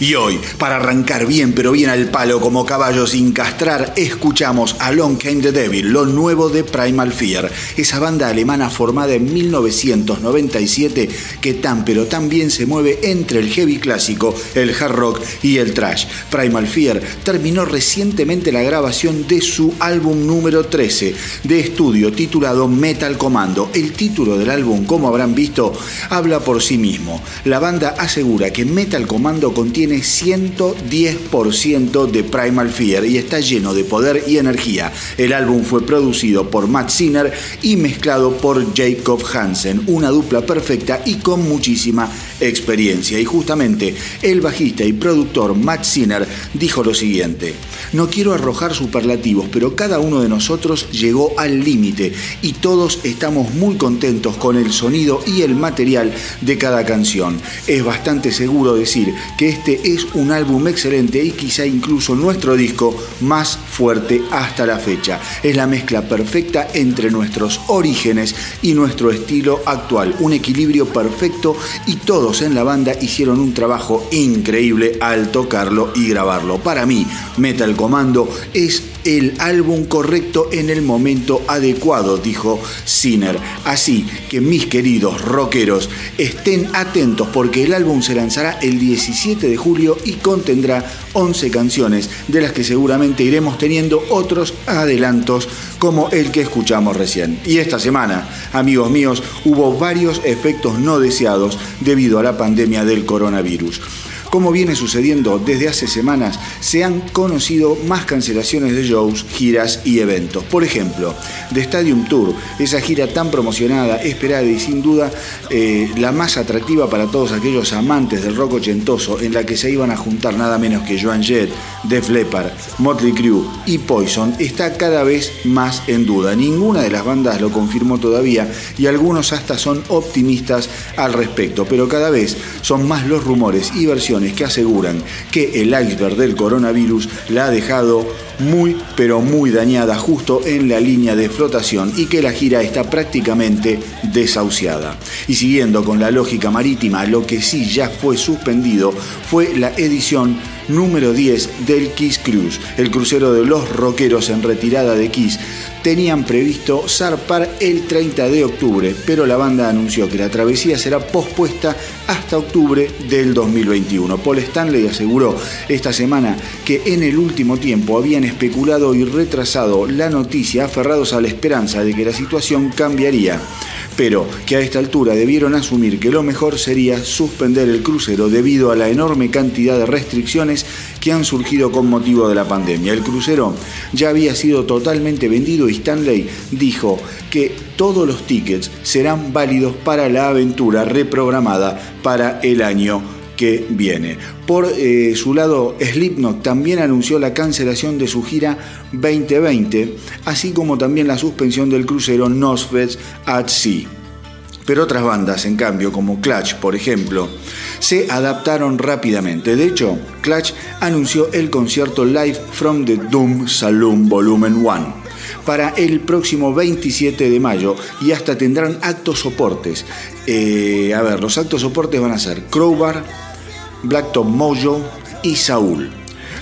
Y hoy, para arrancar bien pero bien al palo como caballo sin castrar, escuchamos a Long Came the Devil, lo nuevo de Primal Fear, esa banda alemana formada en 1997 que tan pero tan bien se mueve entre el heavy clásico, el hard rock y el trash. Primal Fear terminó recientemente la grabación de su álbum número 13 de estudio titulado Metal Commando. El título del álbum, como habrán visto, habla por sí mismo. La banda asegura que Metal Commando contiene 110% de Primal Fear y está lleno de poder y energía. El álbum fue producido por Matt Sinner y mezclado por Jacob Hansen, una dupla perfecta y con muchísima experiencia. Y justamente el bajista y productor Matt Sinner dijo lo siguiente, no quiero arrojar superlativos, pero cada uno de nosotros llegó al límite y todos estamos muy contentos con el sonido y el material de cada canción. Es bastante seguro decir que este es un álbum excelente y quizá incluso nuestro disco más fuerte hasta la fecha. Es la mezcla perfecta entre nuestros orígenes y nuestro estilo actual. Un equilibrio perfecto y todos en la banda hicieron un trabajo increíble al tocarlo y grabarlo. Para mí, Metal Commando es el álbum correcto en el momento adecuado, dijo Sinner. Así que mis queridos rockeros, estén atentos porque el álbum se lanzará el 17 de julio y contendrá 11 canciones, de las que seguramente iremos teniendo otros adelantos como el que escuchamos recién. Y esta semana, amigos míos, hubo varios efectos no deseados debido a la pandemia del coronavirus. Como viene sucediendo desde hace semanas, se han conocido más cancelaciones de shows, giras y eventos. Por ejemplo, de Stadium Tour, esa gira tan promocionada, esperada y sin duda eh, la más atractiva para todos aquellos amantes del rock ochentoso, en la que se iban a juntar nada menos que Joan Jett, Def Leppard, Motley Crue y Poison, está cada vez más en duda. Ninguna de las bandas lo confirmó todavía y algunos hasta son optimistas al respecto, pero cada vez son más los rumores y versiones que aseguran que el iceberg del coronavirus la ha dejado muy pero muy dañada justo en la línea de flotación y que la gira está prácticamente desahuciada. Y siguiendo con la lógica marítima, lo que sí ya fue suspendido fue la edición número 10 del Kiss Cruise, el crucero de los rockeros en retirada de Kiss tenían previsto zarpar el 30 de octubre, pero la banda anunció que la travesía será pospuesta hasta octubre del 2021. Paul Stanley aseguró esta semana que en el último tiempo habían especulado y retrasado la noticia aferrados a la esperanza de que la situación cambiaría pero que a esta altura debieron asumir que lo mejor sería suspender el crucero debido a la enorme cantidad de restricciones que han surgido con motivo de la pandemia. El crucero ya había sido totalmente vendido y Stanley dijo que todos los tickets serán válidos para la aventura reprogramada para el año que viene. Por eh, su lado, Slipknot también anunció la cancelación de su gira 2020, así como también la suspensión del crucero Nosfest at Sea. Pero otras bandas, en cambio, como Clutch, por ejemplo, se adaptaron rápidamente. De hecho, Clutch anunció el concierto Live from the Doom Saloon Volumen 1 para el próximo 27 de mayo y hasta tendrán actos soportes. Eh, a ver, los actos soportes van a ser Crowbar, Blacktop Mojo y Saúl.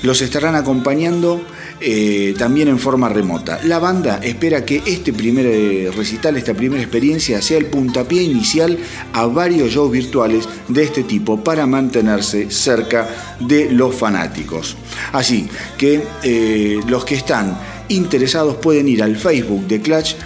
Los estarán acompañando eh, también en forma remota. La banda espera que este primer eh, recital, esta primera experiencia, sea el puntapié inicial a varios shows virtuales de este tipo para mantenerse cerca de los fanáticos. Así que eh, los que están interesados pueden ir al Facebook de Clutch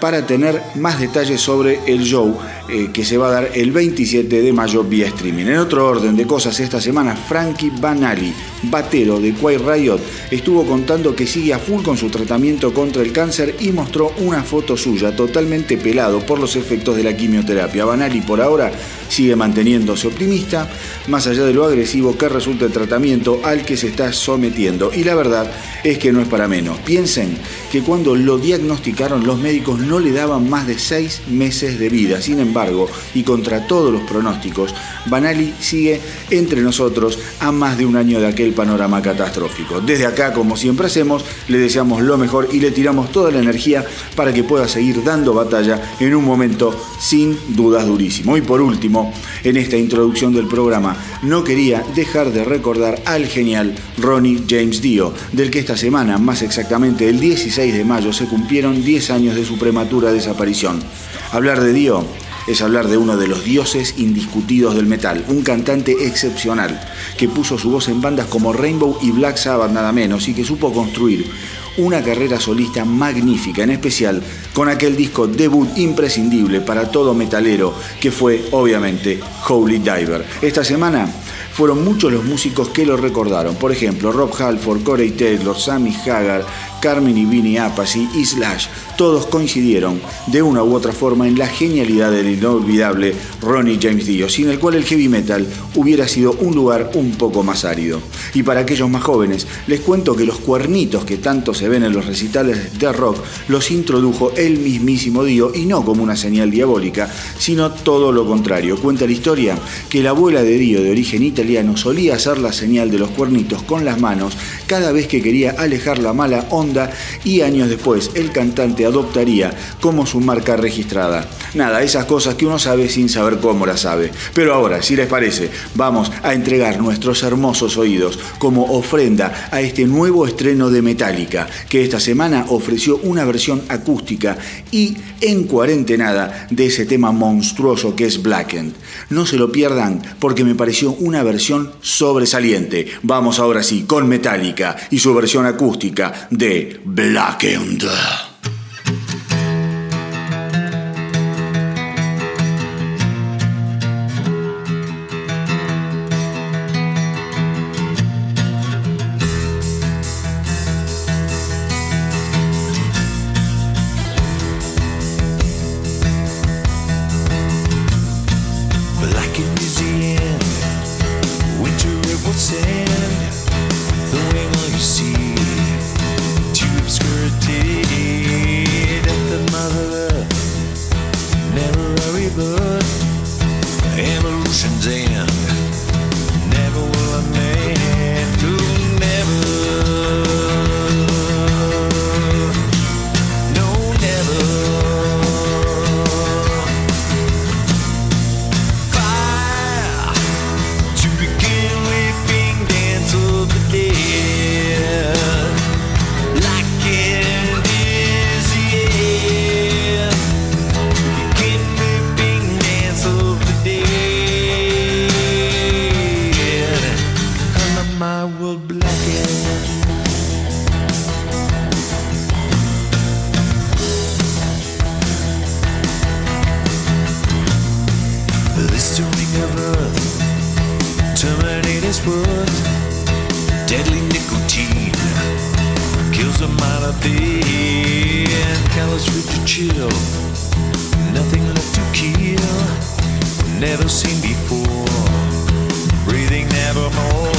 para tener más detalles sobre el show eh, que se va a dar el 27 de mayo vía streaming. En otro orden de cosas, esta semana Frankie Banali, batero de Quiet Riot, estuvo contando que sigue a full con su tratamiento contra el cáncer y mostró una foto suya totalmente pelado por los efectos de la quimioterapia. Banali por ahora sigue manteniéndose optimista, más allá de lo agresivo que resulta el tratamiento al que se está sometiendo. Y la verdad es que no es para menos. Piensen que cuando lo diagnosticaron los médicos no le daban más de seis meses de vida. Sin embargo, y contra todos los pronósticos, Banali sigue entre nosotros a más de un año de aquel el panorama catastrófico. Desde acá, como siempre hacemos, le deseamos lo mejor y le tiramos toda la energía para que pueda seguir dando batalla en un momento sin dudas durísimo. Y por último, en esta introducción del programa, no quería dejar de recordar al genial Ronnie James Dio, del que esta semana, más exactamente el 16 de mayo, se cumplieron 10 años de su prematura desaparición. Hablar de Dio es hablar de uno de los dioses indiscutidos del metal, un cantante excepcional que puso su voz en bandas como Rainbow y Black Sabbath nada menos y que supo construir una carrera solista magnífica, en especial con aquel disco debut imprescindible para todo metalero que fue obviamente Holy Diver. Esta semana fueron muchos los músicos que lo recordaron. Por ejemplo, Rob Halford, Corey Taylor, Sammy Hagar, Carmen y Vinnie Appice y Slash, todos coincidieron de una u otra forma en la genialidad del inolvidable Ronnie James Dio, sin el cual el heavy metal hubiera sido un lugar un poco más árido. Y para aquellos más jóvenes, les cuento que los cuernitos que tanto se ven en los recitales de rock los introdujo el mismísimo Dio y no como una señal diabólica, sino todo lo contrario. Cuenta la historia que la abuela de Dio de origen italiano solía hacer la señal de los cuernitos con las manos cada vez que quería alejar la mala onda y años después el cantante adoptaría como su marca registrada. Nada, esas cosas que uno sabe sin saber cómo las sabe. Pero ahora, si les parece, vamos a entregar nuestros hermosos oídos como ofrenda a este nuevo estreno de Metallica, que esta semana ofreció una versión acústica y en cuarentenada de ese tema monstruoso que es Blackened. No se lo pierdan porque me pareció una versión sobresaliente. Vamos ahora sí con Metallica y su versión acústica de Blackened. never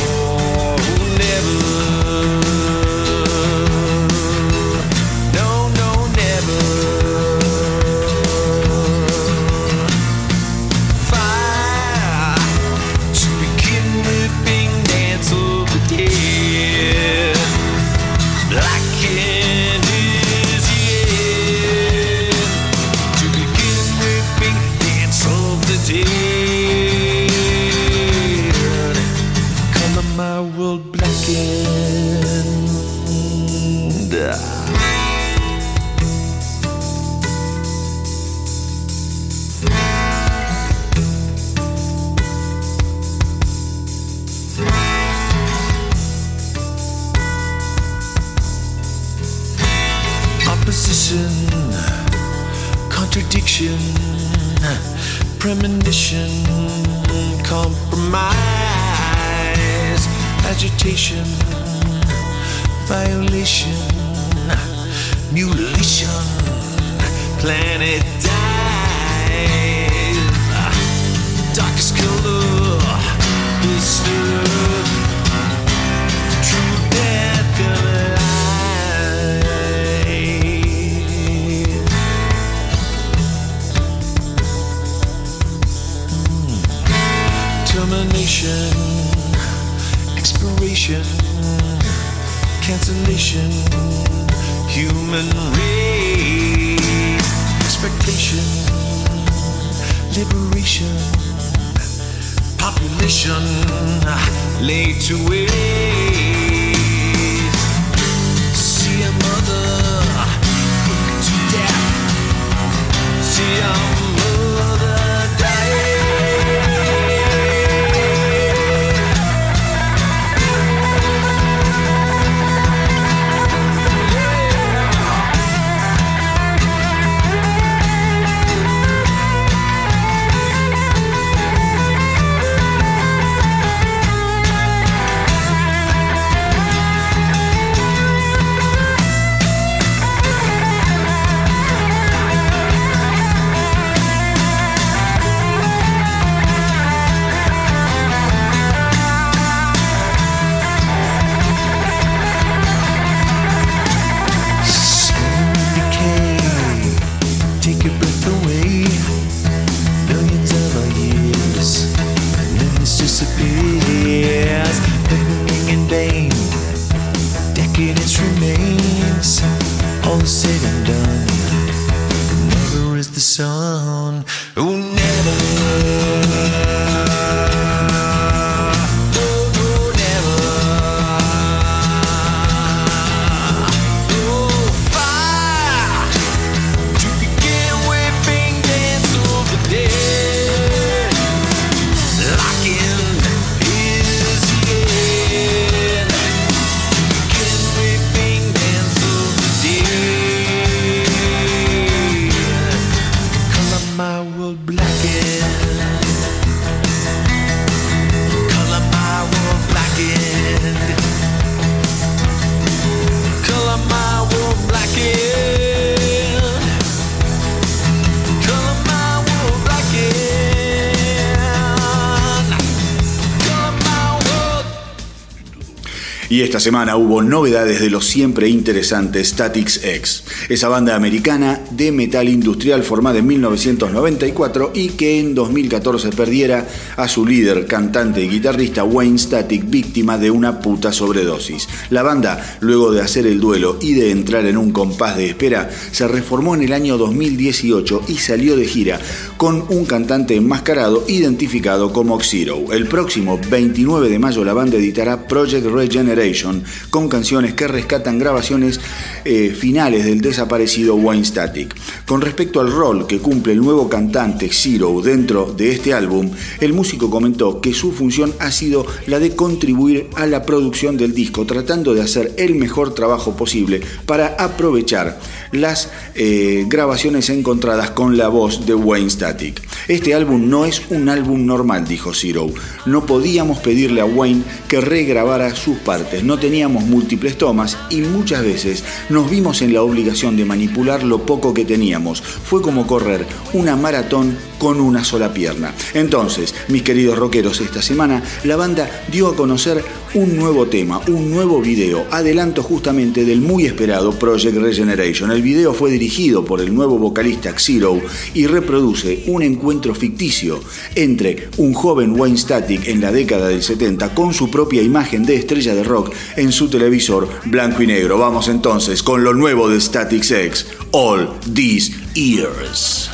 semana hubo novedades de los siempre interesantes Statics X, esa banda americana de metal industrial formada en 1994 y que en 2014 perdiera a su líder, cantante y guitarrista Wayne Static, víctima de una puta sobredosis. La banda, luego de hacer el duelo y de entrar en un compás de espera, se reformó en el año 2018 y salió de gira con un cantante enmascarado identificado como Xero. El próximo 29 de mayo la banda editará Project Regeneration con canciones que rescatan grabaciones eh, finales del desaparecido Wayne Static. Con respecto al rol que cumple el nuevo cantante Zero dentro de este álbum, el músico comentó que su función ha sido la de contribuir a la producción del disco, tratando de hacer el mejor trabajo posible para aprovechar las eh, grabaciones encontradas con la voz de Wayne Static. Este álbum no es un álbum normal, dijo Zero. No podíamos pedirle a Wayne que regrabara sus partes, no teníamos múltiples tomas y muchas veces nos vimos en la obligación de manipular lo poco que teníamos. Fue como correr una maratón con una sola pierna. Entonces, mis queridos rockeros, esta semana la banda dio a conocer un nuevo tema, un nuevo video, adelanto justamente del muy esperado Project Regeneration. El video fue dirigido por el nuevo vocalista Xero y reproduce un encuentro ficticio entre un joven Wayne Static en la década del 70 con su propia imagen de estrella de rock en su televisor blanco y negro. Vamos entonces con lo nuevo de Static X, All These Years.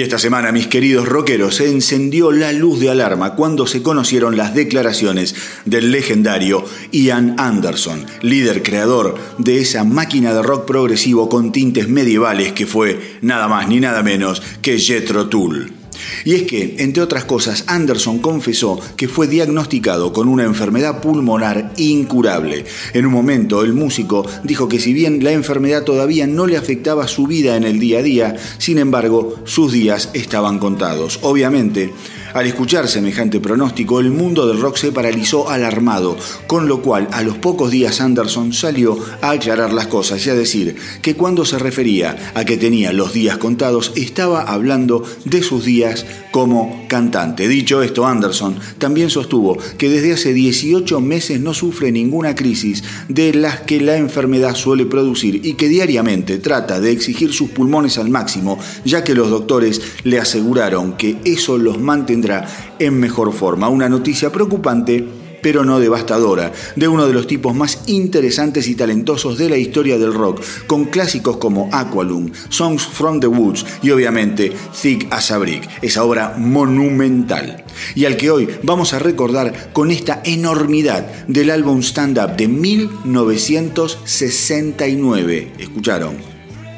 Y esta semana, mis queridos rockeros, se encendió la luz de alarma cuando se conocieron las declaraciones del legendario Ian Anderson, líder creador de esa máquina de rock progresivo con tintes medievales que fue nada más ni nada menos que Jethro Tull. Y es que, entre otras cosas, Anderson confesó que fue diagnosticado con una enfermedad pulmonar incurable. En un momento, el músico dijo que si bien la enfermedad todavía no le afectaba su vida en el día a día, sin embargo, sus días estaban contados. Obviamente, al escuchar semejante pronóstico, el mundo del rock se paralizó alarmado, con lo cual a los pocos días Anderson salió a aclarar las cosas y a decir que cuando se refería a que tenía los días contados, estaba hablando de sus días como cantante. Dicho esto, Anderson también sostuvo que desde hace 18 meses no sufre ninguna crisis de las que la enfermedad suele producir y que diariamente trata de exigir sus pulmones al máximo, ya que los doctores le aseguraron que eso los mantendrá en mejor forma. Una noticia preocupante pero no devastadora, de uno de los tipos más interesantes y talentosos de la historia del rock, con clásicos como Aqualung, Songs from the Woods y obviamente Thick as a Brick, esa obra monumental. Y al que hoy vamos a recordar con esta enormidad del álbum Stand Up de 1969. ¿Escucharon?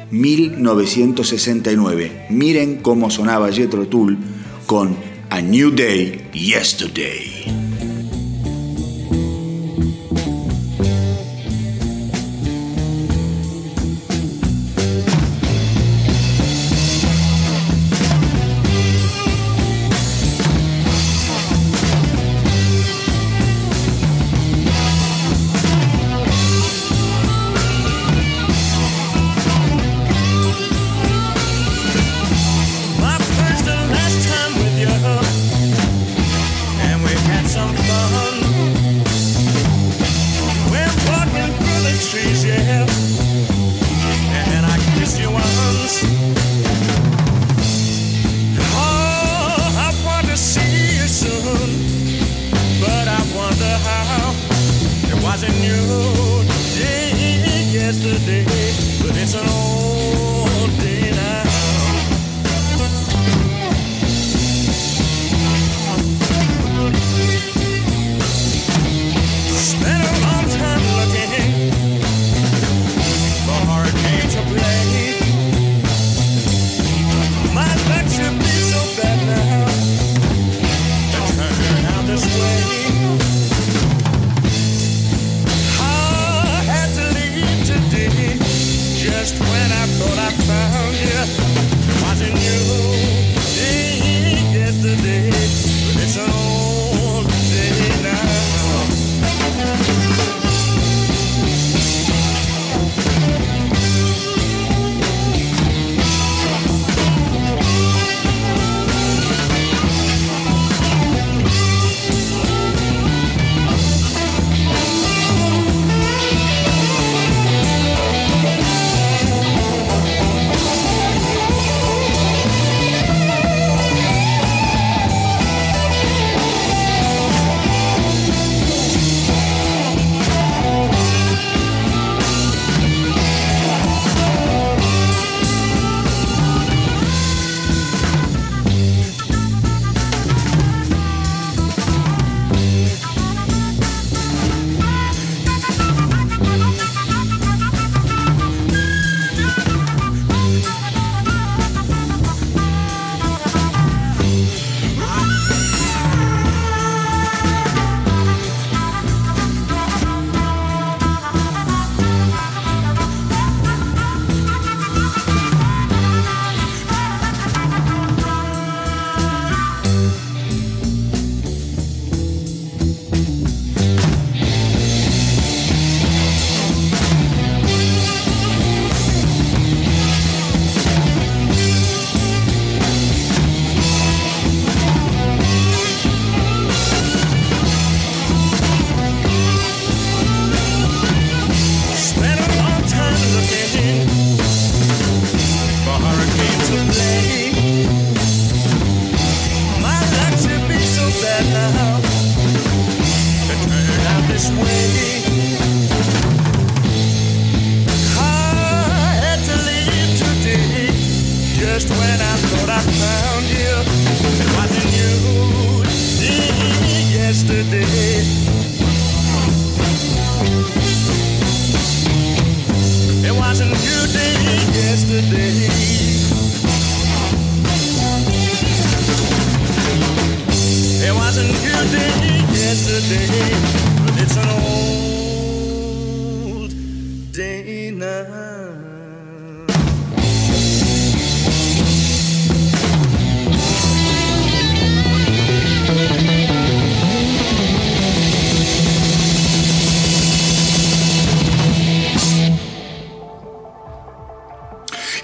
1969. Miren cómo sonaba Jethro Tull con A New Day Yesterday.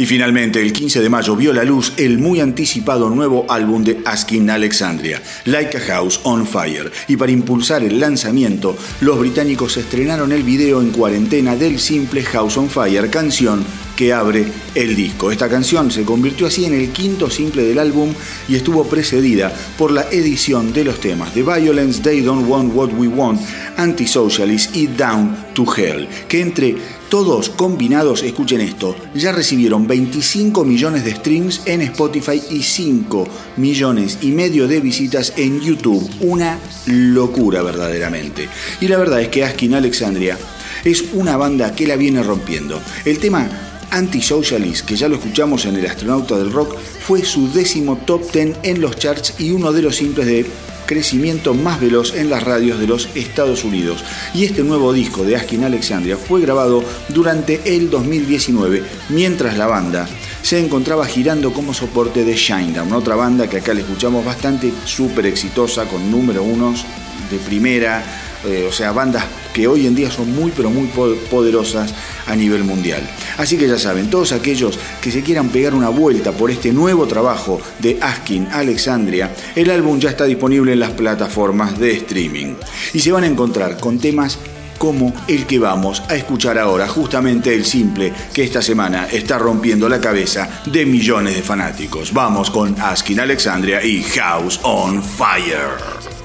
Finalmente, el 15 de mayo vio la luz el muy anticipado nuevo álbum de Askin Alexandria, Like a House on Fire. Y para impulsar el lanzamiento, los británicos estrenaron el video en cuarentena del simple House on Fire, canción que abre el disco. Esta canción se convirtió así en el quinto simple del álbum y estuvo precedida por la edición de los temas The Violence, They Don't Want What We Want, Antisocialist y Down to Hell, que entre todos combinados, escuchen esto, ya recibieron 25 millones de streams en Spotify y 5 millones y medio de visitas en YouTube. Una locura verdaderamente. Y la verdad es que Askin Alexandria es una banda que la viene rompiendo. El tema Antisocialist, que ya lo escuchamos en El Astronauta del Rock, fue su décimo top 10 en los charts y uno de los simples de crecimiento más veloz en las radios de los Estados Unidos. Y este nuevo disco de Askin Alexandria fue grabado durante el 2019, mientras la banda se encontraba girando como soporte de Shinedown, otra banda que acá le escuchamos bastante súper exitosa, con número unos de primera, eh, o sea, bandas que hoy en día son muy pero muy poderosas a nivel mundial. Así que ya saben, todos aquellos que se quieran pegar una vuelta por este nuevo trabajo de Askin Alexandria, el álbum ya está disponible en las plataformas de streaming y se van a encontrar con temas como el que vamos a escuchar ahora, justamente el simple que esta semana está rompiendo la cabeza de millones de fanáticos. Vamos con Askin Alexandria y House on Fire.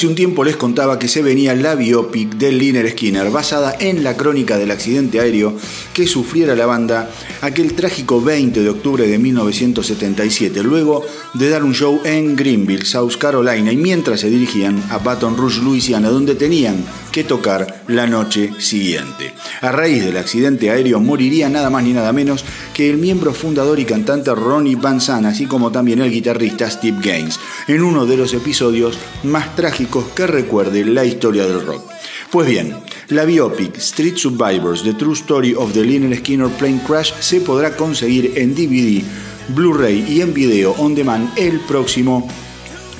Hace un tiempo les contaba que se venía la biopic de Liner Skinner, basada en la crónica del accidente aéreo que sufriera la banda aquel trágico 20 de octubre de 1977, luego de dar un show en Greenville, South Carolina, y mientras se dirigían a Baton Rouge, Louisiana, donde tenían que tocar la noche siguiente. A raíz del accidente aéreo moriría nada más ni nada menos que el miembro fundador y cantante Ronnie Van Zandt, así como también el guitarrista Steve Gaines, en uno de los episodios más trágicos que recuerde la historia del rock. Pues bien, la biopic Street Survivors, The True Story of the Lynyrd Skinner Plane Crash se podrá conseguir en DVD, Blu-ray y en video on demand el próximo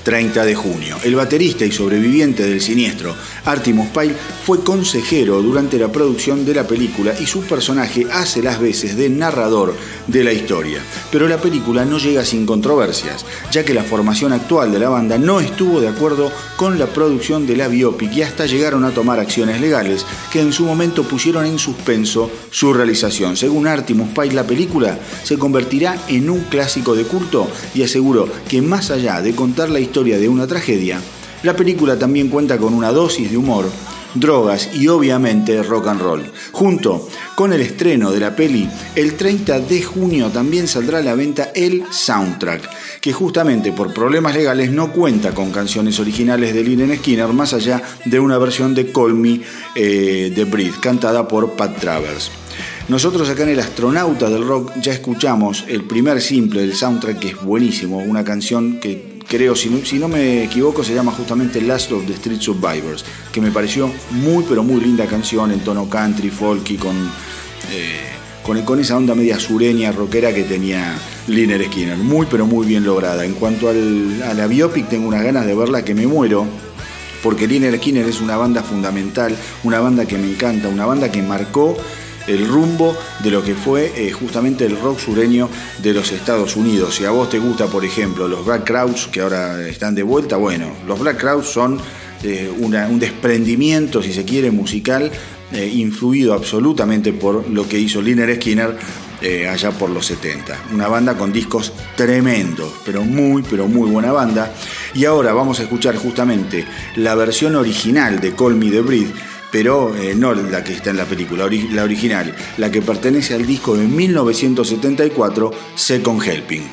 30 de junio. El baterista y sobreviviente del siniestro, Artimus Pyle, fue consejero durante la producción de la película y su personaje hace las veces de narrador de la historia. Pero la película no llega sin controversias, ya que la formación actual de la banda no estuvo de acuerdo con la producción de la biopic y hasta llegaron a tomar acciones legales que en su momento pusieron en suspenso su realización. Según Artimus Pyle, la película se convertirá en un clásico de culto y aseguró que más allá de contar la historia historia de una tragedia, la película también cuenta con una dosis de humor, drogas y obviamente rock and roll. Junto con el estreno de la peli, el 30 de junio también saldrá a la venta el soundtrack, que justamente por problemas legales no cuenta con canciones originales de Lynyrd Skinner más allá de una versión de Call Me eh, The Breed, cantada por Pat Travers. Nosotros acá en El Astronauta del Rock ya escuchamos el primer simple del soundtrack que es buenísimo, una canción que creo, si no, me equivoco, se llama justamente Last of the Street Survivors, que me pareció muy, pero muy linda canción en tono country, folky, con, eh, con, con, esa onda media sureña, rockera que tenía Liner Skinner. Muy, pero muy bien lograda. En cuanto a la biopic, tengo unas ganas de verla que me muero. Porque Liner Skinner es una banda fundamental, una banda que me encanta, una banda que marcó el rumbo de lo que fue eh, justamente el rock sureño de los Estados Unidos. Si a vos te gusta, por ejemplo, los Black Crowds, que ahora están de vuelta, bueno, los Black Crowds son eh, un desprendimiento, si se quiere, musical, eh, influido absolutamente por lo que hizo Liner Skinner allá por los 70. Una banda con discos tremendos, pero muy, pero muy buena banda. Y ahora vamos a escuchar justamente la versión original de Call Me the Breed pero eh, no la que está en la película, la original, la que pertenece al disco de 1974, Second Helping.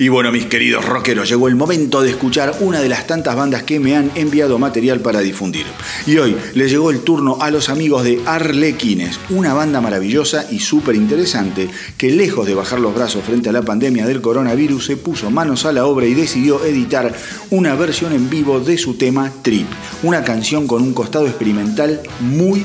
Y bueno, mis queridos rockeros, llegó el momento de escuchar una de las tantas bandas que me han enviado material para difundir. Y hoy le llegó el turno a los amigos de Arlequines, una banda maravillosa y súper interesante que lejos de bajar los brazos frente a la pandemia del coronavirus se puso manos a la obra y decidió editar una versión en vivo de su tema Trip, una canción con un costado experimental muy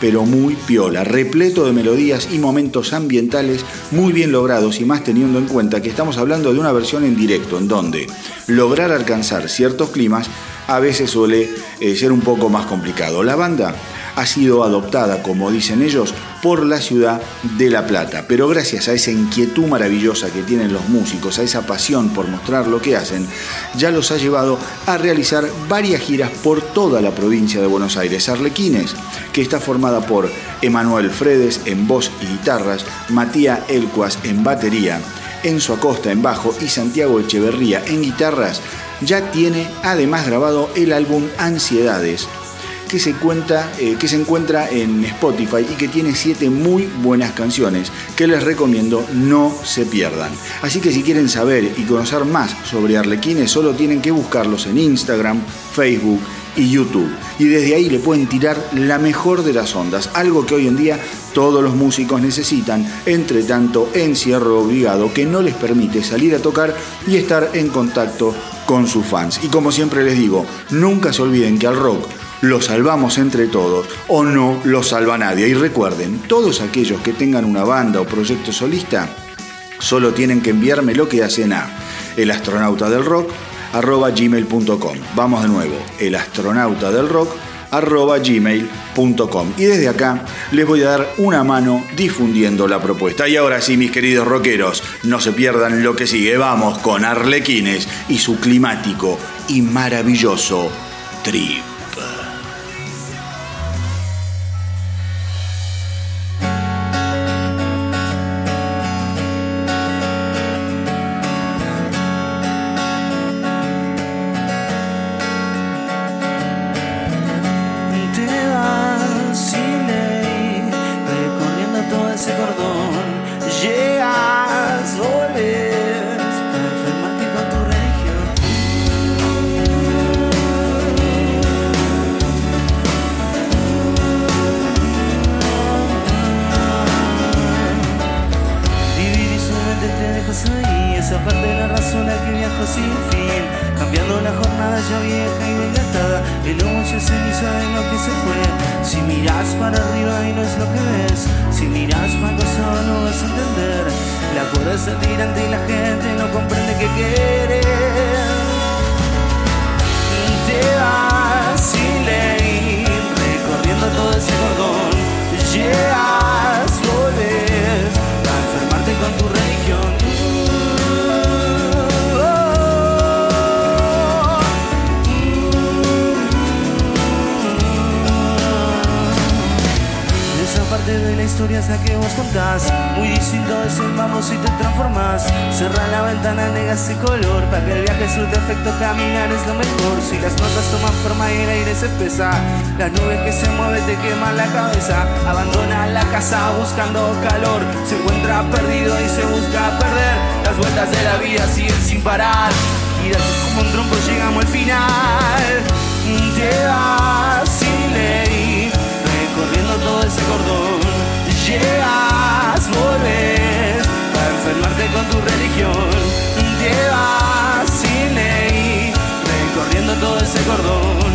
pero muy piola, repleto de melodías y momentos ambientales muy bien logrados y más teniendo en cuenta que estamos hablando de una versión en directo, en donde lograr alcanzar ciertos climas a veces suele eh, ser un poco más complicado. La banda ha sido adoptada, como dicen ellos, por la ciudad de La Plata. Pero gracias a esa inquietud maravillosa que tienen los músicos, a esa pasión por mostrar lo que hacen, ya los ha llevado a realizar varias giras por toda la provincia de Buenos Aires. Arlequines, que está formada por Emanuel Fredes en voz y guitarras, Matías Elcuas en batería, Enzo Acosta en bajo y Santiago Echeverría en guitarras, ya tiene además grabado el álbum Ansiedades, que se, cuenta, eh, que se encuentra en Spotify y que tiene siete muy buenas canciones que les recomiendo no se pierdan. Así que si quieren saber y conocer más sobre Arlequines, solo tienen que buscarlos en Instagram, Facebook y YouTube. Y desde ahí le pueden tirar la mejor de las ondas, algo que hoy en día todos los músicos necesitan, entre tanto encierro obligado que no les permite salir a tocar y estar en contacto con sus fans. Y como siempre les digo, nunca se olviden que al rock lo salvamos entre todos o no lo salva nadie. Y recuerden, todos aquellos que tengan una banda o proyecto solista, solo tienen que enviarme lo que hacen a el arroba gmail.com. Vamos de nuevo, el. Y desde acá les voy a dar una mano difundiendo la propuesta. Y ahora sí, mis queridos rockeros, no se pierdan lo que sigue. Vamos con Arlequines y su climático y maravilloso trip. tiempo llegamos al final. Te vas sin ley, recorriendo todo ese cordón. Llegas, volvés, para enfermarte con tu religión. Te vas sin ley, recorriendo todo ese cordón.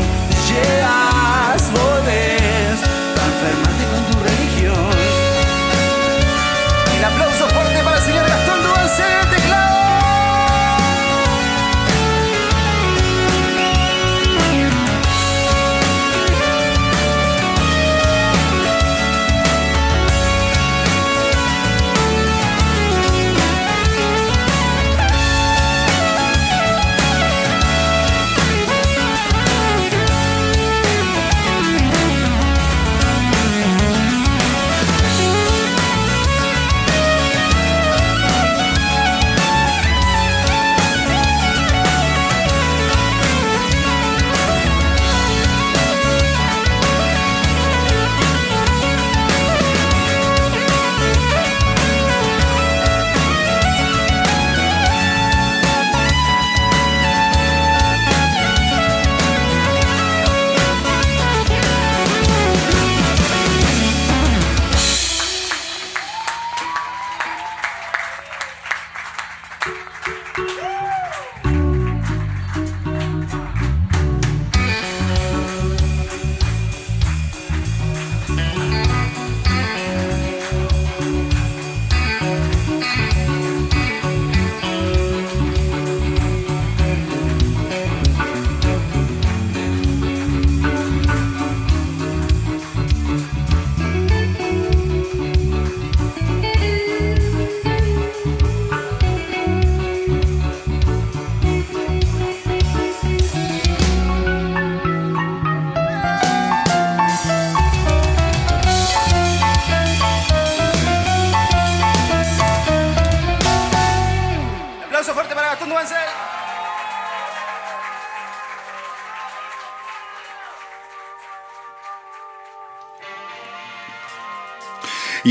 Llegas, volvés, para enfermarte con tu religión. El aplauso fuerte para el señor Gastón Duancete.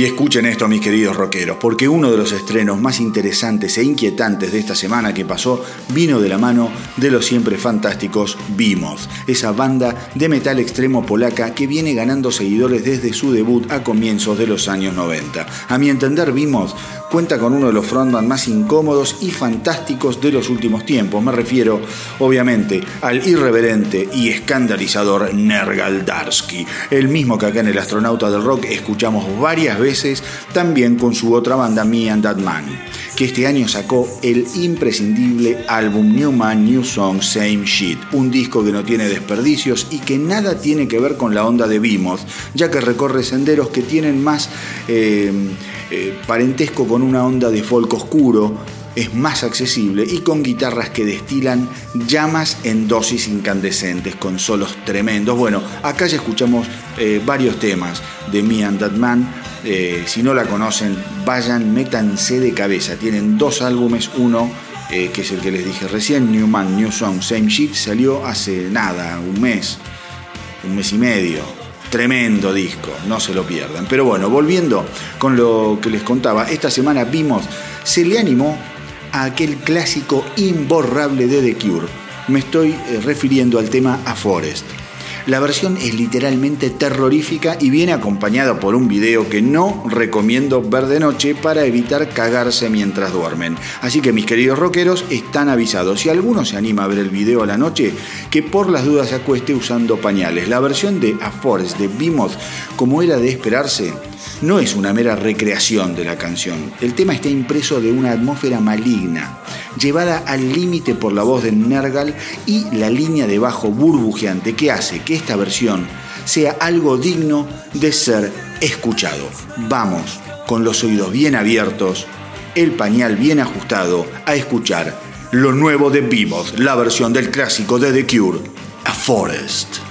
Y escuchen esto, mis queridos rockeros, porque uno de los estrenos más interesantes e inquietantes de esta semana que pasó vino de la mano de los siempre fantásticos Behemoth, esa banda de metal extremo polaca que viene ganando seguidores desde su debut a comienzos de los años 90. A mi entender, Behemoth cuenta con uno de los frontman más incómodos y fantásticos de los últimos tiempos. Me refiero, obviamente, al irreverente y escandalizador Nergal Darsky, el mismo que acá en El Astronauta del Rock escuchamos varias veces, también con su otra banda, Me and That Man, que este año sacó el imprescindible álbum New Man, New Song, Same Shit, un disco que no tiene desperdicios y que nada tiene que ver con la onda de Behemoth, ya que recorre senderos que tienen más... Eh, eh, parentesco con una onda de folk oscuro, es más accesible y con guitarras que destilan llamas en dosis incandescentes, con solos tremendos. Bueno, acá ya escuchamos eh, varios temas de Me and That Man. Eh, si no la conocen, vayan, métanse de cabeza. Tienen dos álbumes, uno que es el que les dije recién, New Man, New Song, Same Shit, salió hace nada, un mes, un mes y medio Tremendo disco, no se lo pierdan. Pero bueno, volviendo con lo que les contaba, esta semana vimos, se le animó a aquel clásico imborrable de The Cure. Me estoy eh, refiriendo al tema A Forest. La versión es literalmente terrorífica y viene acompañada por un video que no recomiendo ver de noche para evitar cagarse mientras duermen. Así que mis queridos rockeros están avisados. Si alguno se anima a ver el video a la noche, que por las dudas se acueste usando pañales. La versión de A Force de Behemoth, como era de esperarse, no es una mera recreación de la canción. El tema está impreso de una atmósfera maligna, llevada al límite por la voz de Nergal y la línea de bajo burbujeante que hace que esta versión sea algo digno de ser escuchado. Vamos, con los oídos bien abiertos, el pañal bien ajustado, a escuchar lo nuevo de Behemoth, la versión del clásico de The Cure, A Forest.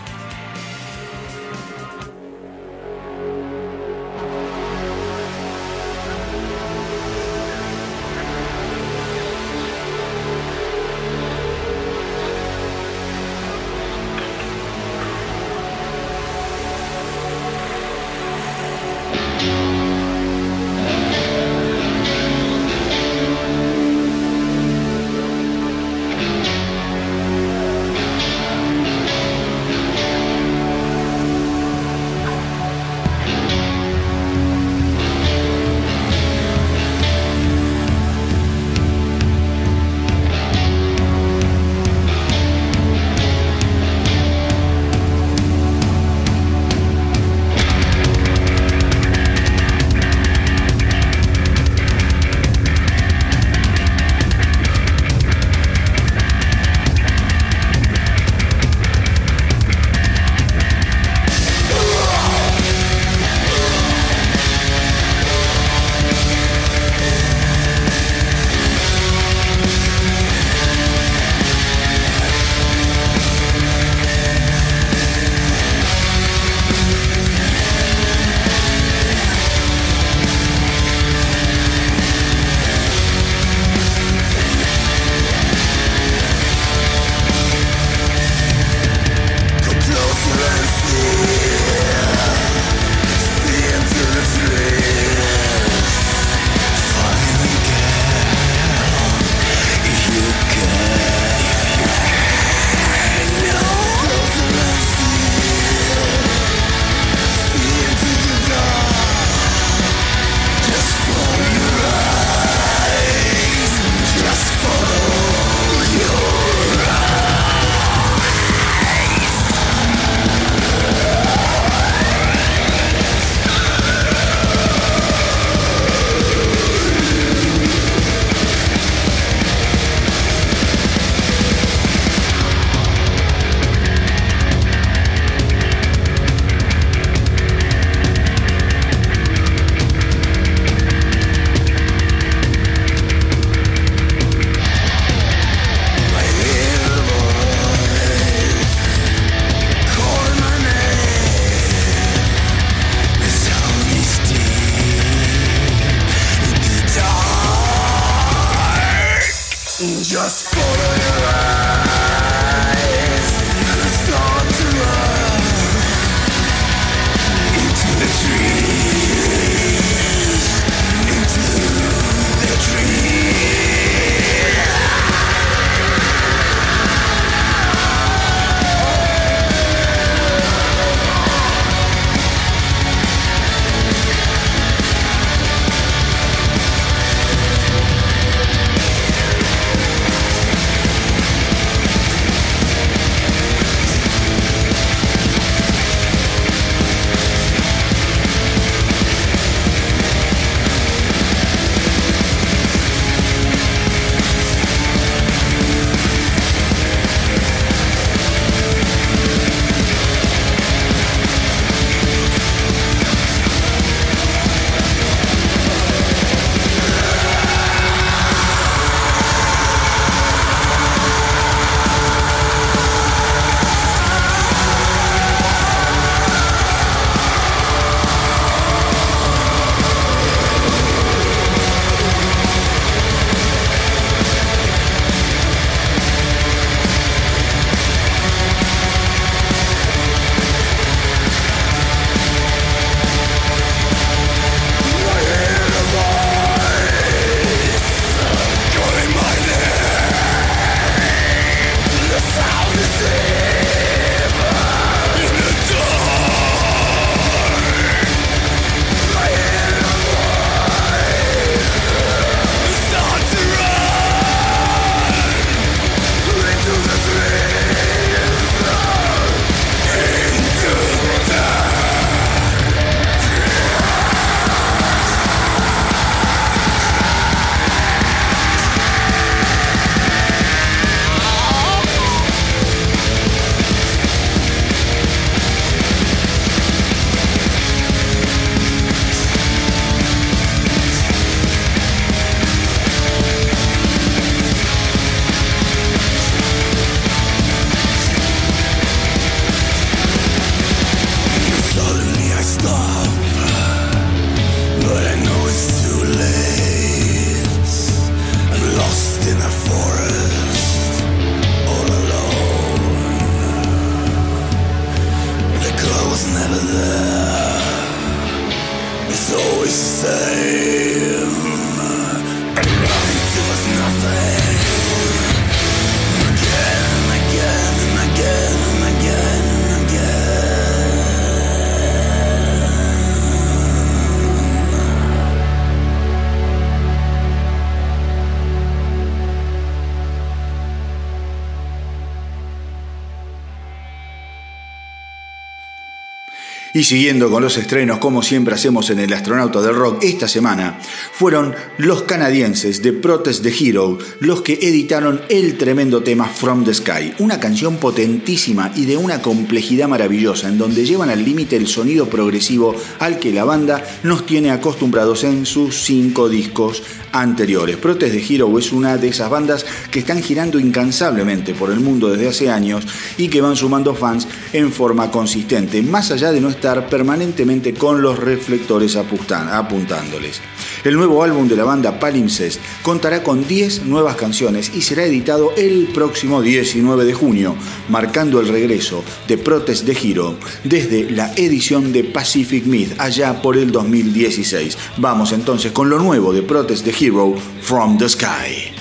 Y siguiendo con los estrenos, como siempre hacemos en El Astronauta del Rock, esta semana fueron los canadienses de Protest the Hero los que editaron el tremendo tema From the Sky, una canción potentísima y de una complejidad maravillosa, en donde llevan al límite el sonido progresivo al que la banda nos tiene acostumbrados en sus cinco discos anteriores. Protest the Hero es una de esas bandas que están girando incansablemente por el mundo desde hace años y que van sumando fans en forma consistente, más allá de no estar permanentemente con los reflectores apuntándoles. El nuevo álbum de la banda Palimpsest contará con 10 nuevas canciones y será editado el próximo 19 de junio, marcando el regreso de Protest de Hero desde la edición de Pacific Myth allá por el 2016. Vamos entonces con lo nuevo de Protest the Hero from the Sky.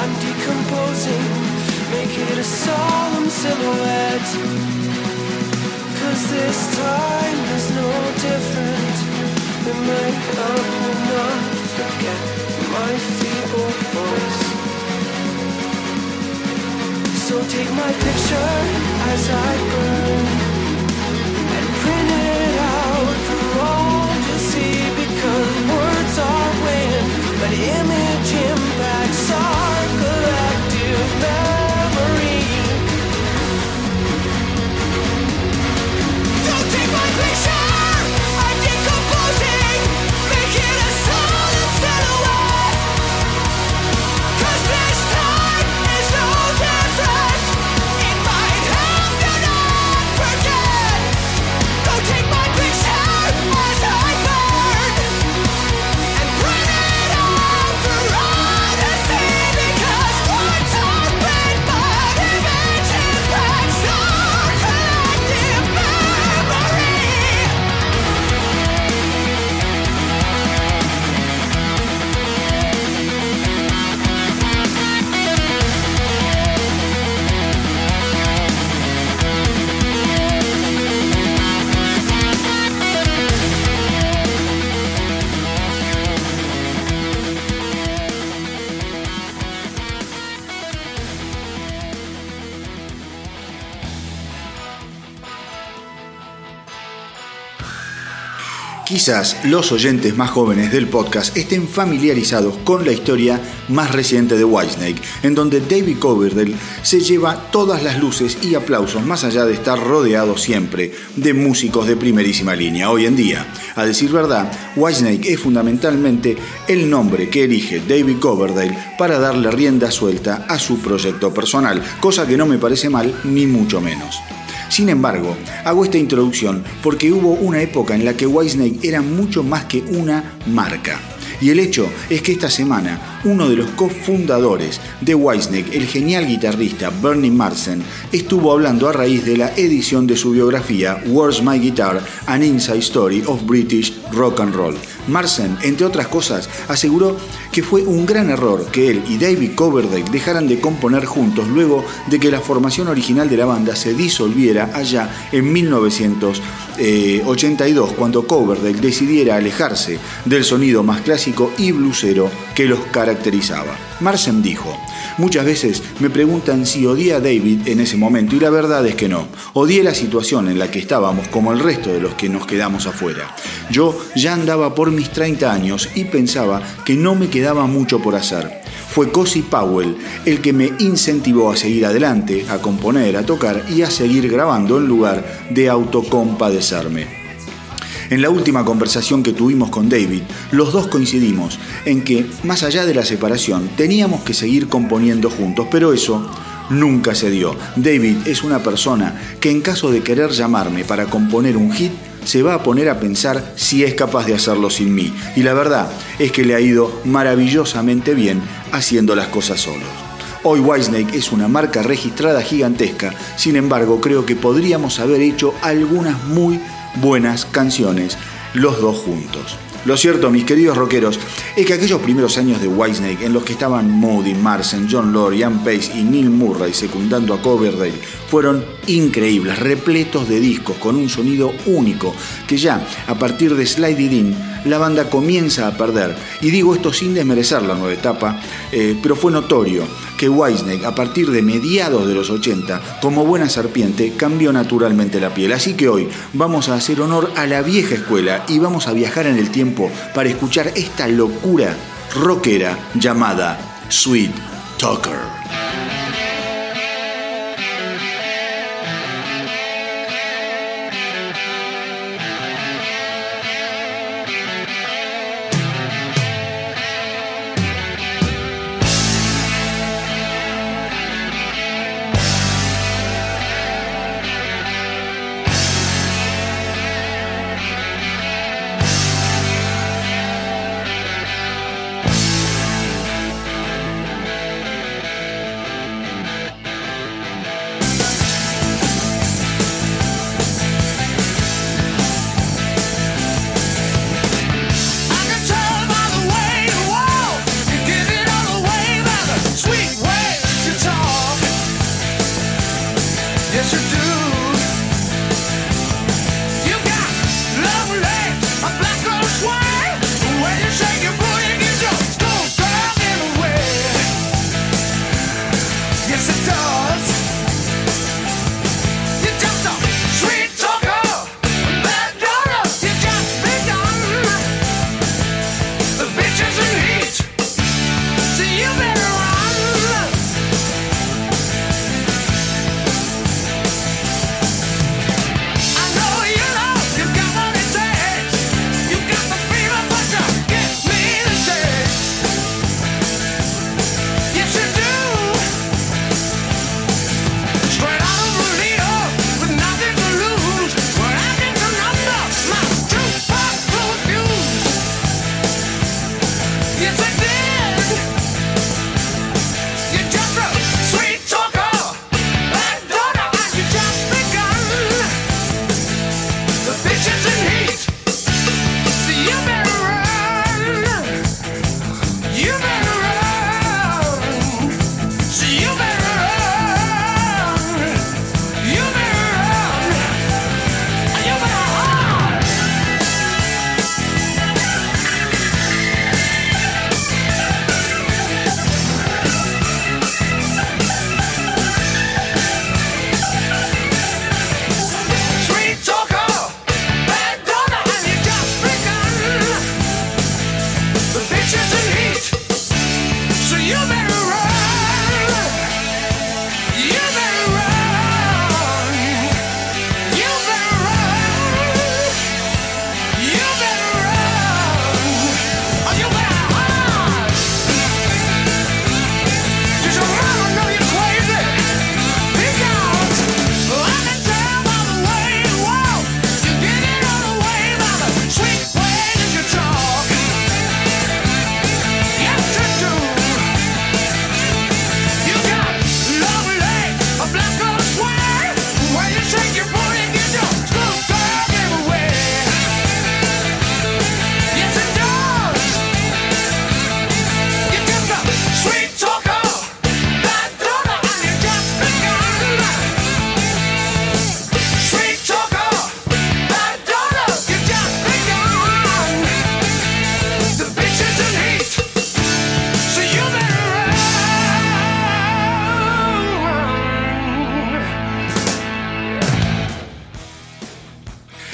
I'm decomposing, make it a solemn silhouette. Cause this time is no different. Might help you not forget my feeble voice. So take my picture as I burn and print it out for all to see because words are wind, but image impacts Quizás los oyentes más jóvenes del podcast estén familiarizados con la historia más reciente de Whitesnake, en donde David Coverdale se lleva todas las luces y aplausos más allá de estar rodeado siempre de músicos de primerísima línea. Hoy en día, a decir verdad, Whitesnake es fundamentalmente el nombre que elige David Coverdale para darle rienda suelta a su proyecto personal, cosa que no me parece mal ni mucho menos. Sin embargo, hago esta introducción porque hubo una época en la que Whitesnake era mucho más que una marca. Y el hecho es que esta semana uno de los cofundadores de Whitesnake, el genial guitarrista Bernie Marsden, estuvo hablando a raíz de la edición de su biografía Where's My Guitar? An Inside Story of British Rock and Roll. Marsden, entre otras cosas, aseguró que fue un gran error que él y David Coverdale dejaran de componer juntos luego de que la formación original de la banda se disolviera allá en 1982 cuando Coverdale decidiera alejarse del sonido más clásico y blusero que los caracterizaba. Marsden dijo, muchas veces me preguntan si odié a David en ese momento y la verdad es que no. Odié la situación en la que estábamos como el resto de los que nos quedamos afuera. Yo ya andaba por mis 30 años y pensaba que no me quedaba mucho por hacer. Fue Cosi Powell el que me incentivó a seguir adelante, a componer, a tocar y a seguir grabando en lugar de autocompadecerme. En la última conversación que tuvimos con David, los dos coincidimos en que, más allá de la separación, teníamos que seguir componiendo juntos, pero eso nunca se dio. David es una persona que en caso de querer llamarme para componer un hit, se va a poner a pensar si es capaz de hacerlo sin mí. Y la verdad es que le ha ido maravillosamente bien haciendo las cosas solos. Hoy Whitesnake es una marca registrada gigantesca, sin embargo creo que podríamos haber hecho algunas muy buenas canciones los dos juntos. Lo cierto, mis queridos rockeros, es que aquellos primeros años de Whitesnake, en los que estaban Moody, Marsen, John Lord, Ian Pace y Neil Murray secundando a Coverdale, fueron increíbles, repletos de discos con un sonido único, que ya a partir de Slide It In, la banda comienza a perder. Y digo esto sin desmerecer la nueva etapa, eh, pero fue notorio que Whitesnake, a partir de mediados de los 80, como buena serpiente, cambió naturalmente la piel. Así que hoy vamos a hacer honor a la vieja escuela y vamos a viajar en el tiempo para escuchar esta locura rockera llamada Sweet Talker.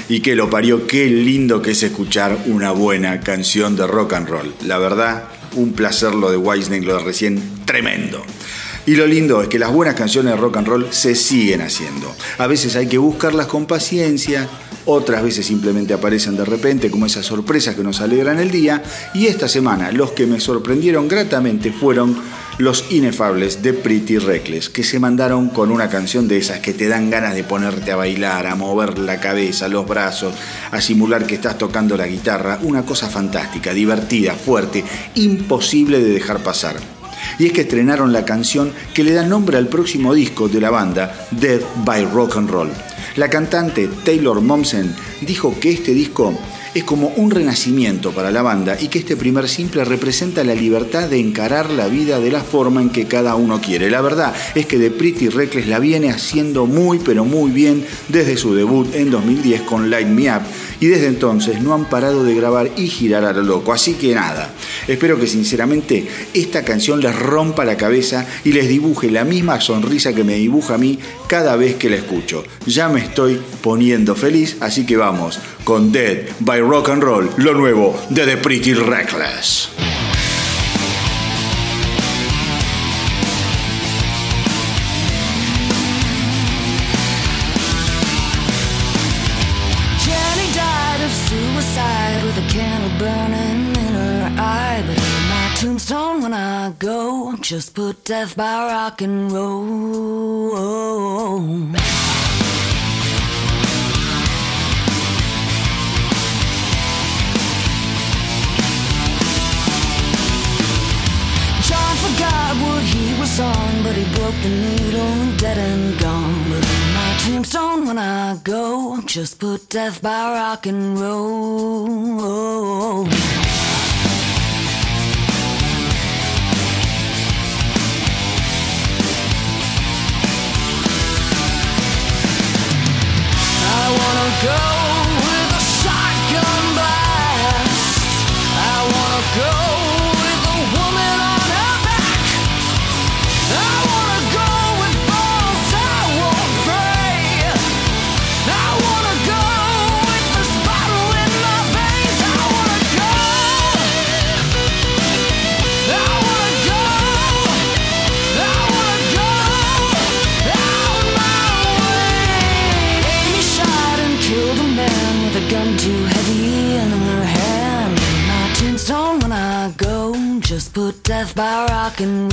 Y que lo parió, qué lindo que es escuchar una buena canción de rock and roll. La verdad, un placer lo de Whitesnake, lo de recién, tremendo. Y lo lindo es que las buenas canciones de rock and roll se siguen haciendo. A veces hay que buscarlas con paciencia, otras veces simplemente aparecen de repente como esas sorpresas que nos alegran el día. Y esta semana los que me sorprendieron gratamente fueron los inefables de Pretty Reckless, que se mandaron con una canción de esas que te dan ganas de ponerte a bailar, a mover la cabeza, los brazos, a simular que estás tocando la guitarra. Una cosa fantástica, divertida, fuerte, imposible de dejar pasar. Y es que estrenaron la canción que le da nombre al próximo disco de la banda, Dead by Rock and Roll. La cantante Taylor Momsen dijo que este disco es como un renacimiento para la banda y que este primer simple representa la libertad de encarar la vida de la forma en que cada uno quiere. La verdad es que The Pretty Reckless la viene haciendo muy pero muy bien desde su debut en 2010 con Light Me Up y desde entonces no han parado de grabar y girar a lo loco. Así que nada, espero que sinceramente esta canción les rompa la cabeza y les dibuje la misma sonrisa que me dibuja a mí cada vez que la escucho. Ya me estoy poniendo feliz, así que vamos con Dead by Rock and Roll, lo nuevo de The Pretty Reckless. Tombstone, when I go, just put death by rock and roll. John forgot what he was on, but he broke the needle, and dead and gone. But on my tombstone, when I go, just put death by rock and roll. Go death by rock and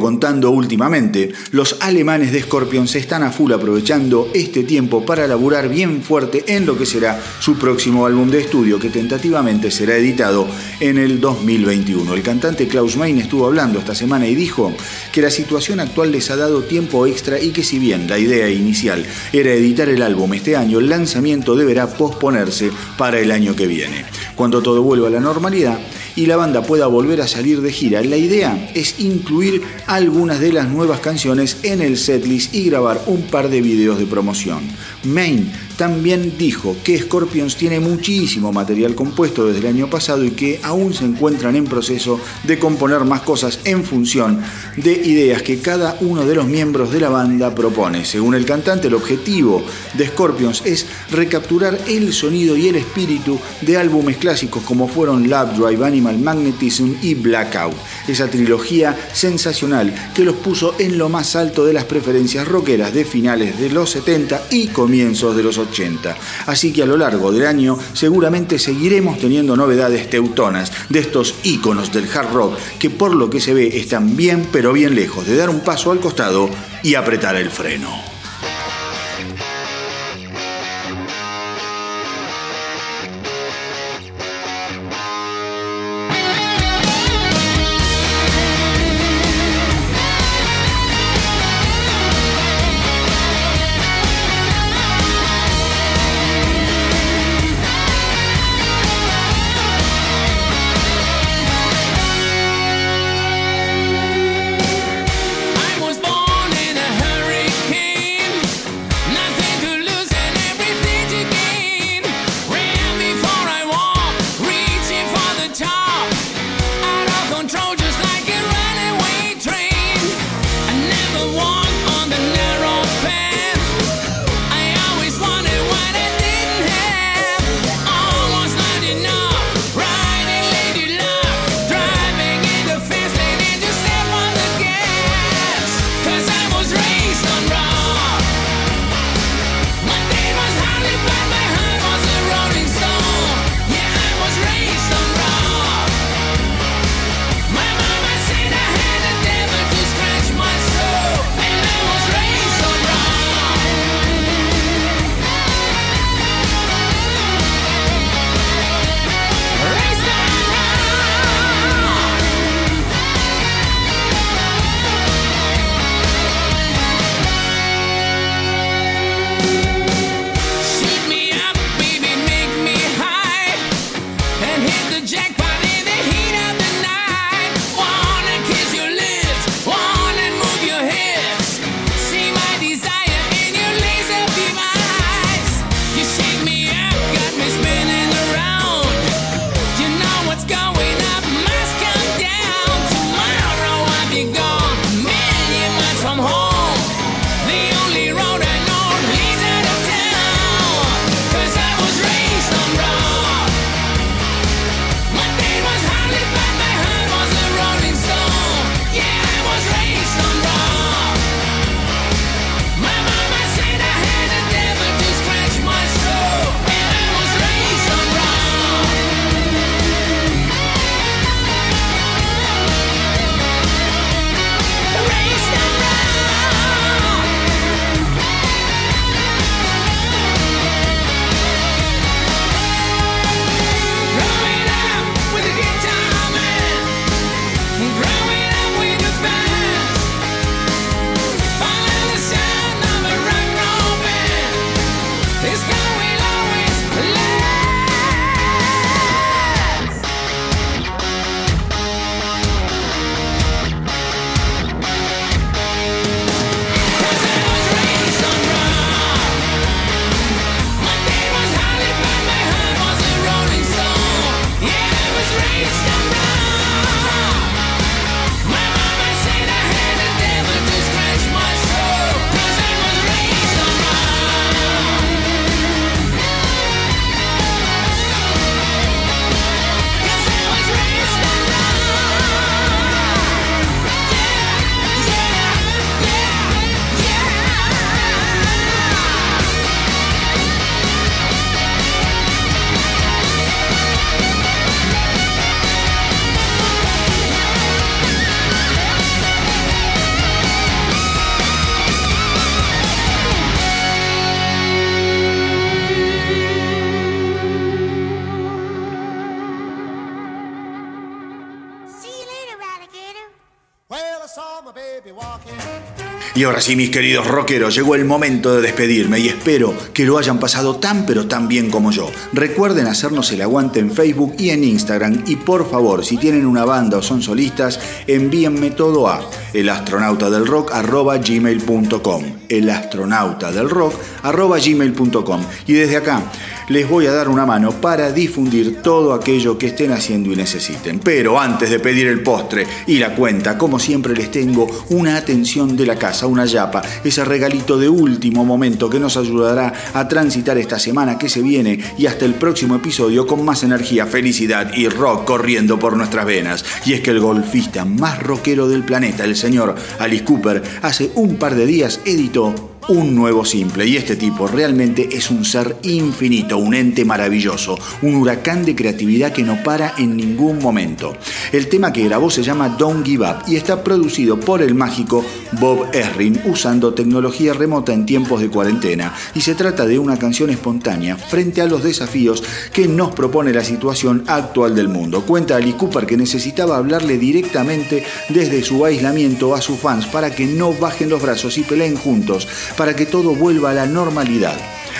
contando últimamente, los alemanes de Scorpion se están a full aprovechando este tiempo para laburar bien fuerte en lo que será su próximo álbum de estudio que tentativamente será editado en el 2021. El cantante Klaus Main estuvo hablando esta semana y dijo que la situación actual les ha dado tiempo extra y que si bien la idea inicial era editar el álbum este año, el lanzamiento deberá posponerse para el año que viene. Cuando todo vuelva a la normalidad, y la banda pueda volver a salir de gira. La idea es incluir algunas de las nuevas canciones en el setlist y grabar un par de videos de promoción. Main también dijo que Scorpions tiene muchísimo material compuesto desde el año pasado y que aún se encuentran en proceso de componer más cosas en función de ideas que cada uno de los miembros de la banda propone. Según el cantante, el objetivo de Scorpions es recapturar el sonido y el espíritu de álbumes clásicos como fueron Love Drive, Animal Magnetism y Blackout. Esa trilogía sensacional que los puso en lo más alto de las preferencias rockeras de finales de los 70 y comienzos de los 80. Así que a lo largo del año seguramente seguiremos teniendo novedades teutonas de estos íconos del hard rock que por lo que se ve están bien pero bien lejos de dar un paso al costado y apretar el freno. Y ahora sí, mis queridos rockeros, llegó el momento de despedirme y espero que lo hayan pasado tan pero tan bien como yo. Recuerden hacernos el aguante en Facebook y en Instagram y por favor, si tienen una banda o son solistas, envíenme todo a elastronautadelrock.gmail.com elastronautadelrock.gmail.com Y desde acá les voy a dar una mano para difundir todo aquello que estén haciendo y necesiten. Pero antes de pedir el postre y la cuenta, como siempre les tengo una atención de la casa, una yapa, ese regalito de último momento que nos ayudará a transitar esta semana que se viene y hasta el próximo episodio con más energía, felicidad y rock corriendo por nuestras venas. Y es que el golfista más rockero del planeta, el señor Alice Cooper, hace un par de días editó un nuevo simple. Y este tipo realmente es un ser infinito, un ente maravilloso, un huracán de creatividad que no para en ningún momento. El tema que grabó se llama Don't Give Up y está producido por el mágico Bob Erring usando tecnología remota en tiempos de cuarentena. Y se trata de una canción espontánea frente a los desafíos que nos propone la situación actual del mundo. Cuenta Alice Cooper que necesitaba hablarle directamente desde su aislamiento a sus fans para que no bajen los brazos y peleen juntos para que todo vuelva a la normalidad.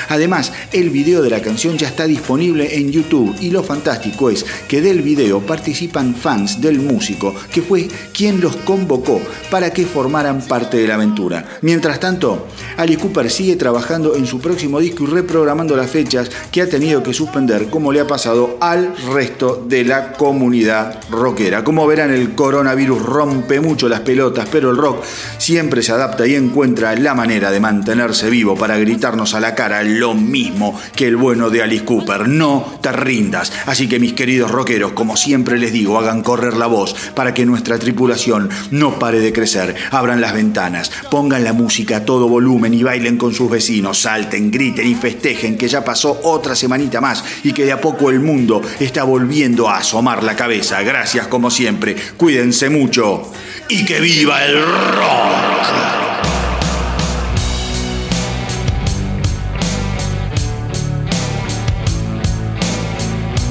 Además, el video de la canción ya está disponible en YouTube y lo fantástico es que del video participan fans del músico, que fue quien los convocó para que formaran parte de la aventura. Mientras tanto, Alice Cooper sigue trabajando en su próximo disco y reprogramando las fechas que ha tenido que suspender, como le ha pasado al resto de la comunidad rockera. Como verán, el coronavirus rompe mucho las pelotas, pero el rock siempre se adapta y encuentra la manera de mantenerse vivo para gritarnos a la cara lo mismo que el bueno de Alice Cooper. No te rindas. Así que mis queridos rockeros, como siempre les digo, hagan correr la voz para que nuestra tripulación no pare de crecer. Abran las ventanas, pongan la música a todo volumen y bailen con sus vecinos. Salten, griten y festejen que ya pasó otra semanita más y que de a poco el mundo está volviendo a asomar la cabeza. Gracias como siempre. Cuídense mucho y que viva el rock.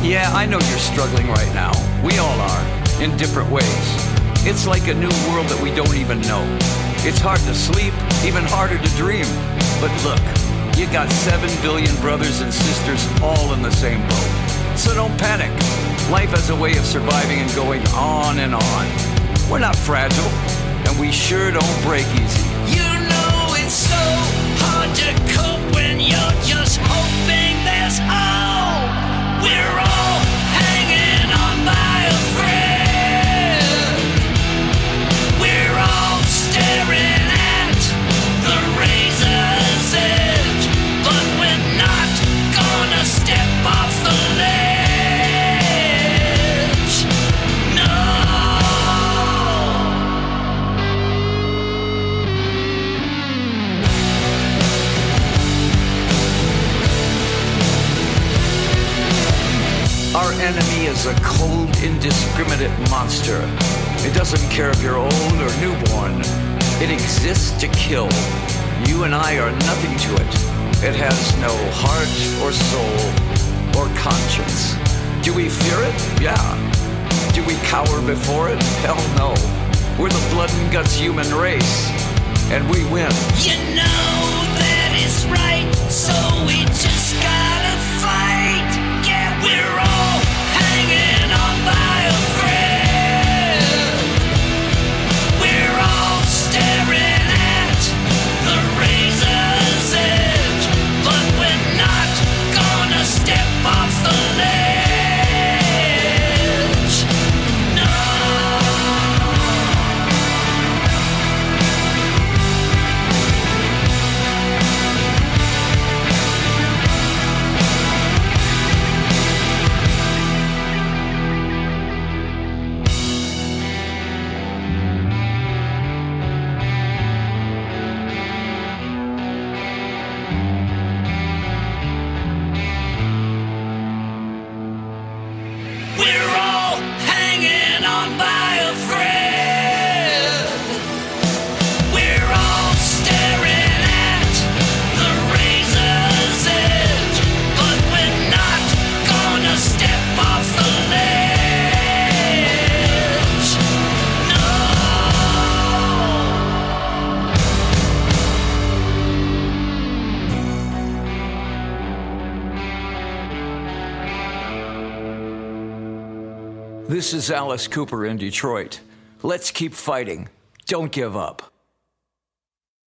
Yeah, I know you're struggling right now. We all are, in different ways. It's like a new world that we don't even know. It's hard to sleep, even harder to dream. But look, you got 7 billion brothers and sisters all in the same boat. So don't panic. Life has a way of surviving and going on and on. We're not fragile, and we sure don't break easy. You know it's so hard to cope when you're just hoping there's hope. Enemy is a cold, indiscriminate monster. It doesn't care if you're old or newborn. It exists to kill. You and I are nothing to it. It has no heart or soul or conscience. Do we fear it? Yeah. Do we cower before it? Hell no. We're the blood and guts human race. And we win. You know that is right, so we just gotta fight. Yeah, we're This is Alice Cooper in Detroit. Let's keep fighting. Don't give up.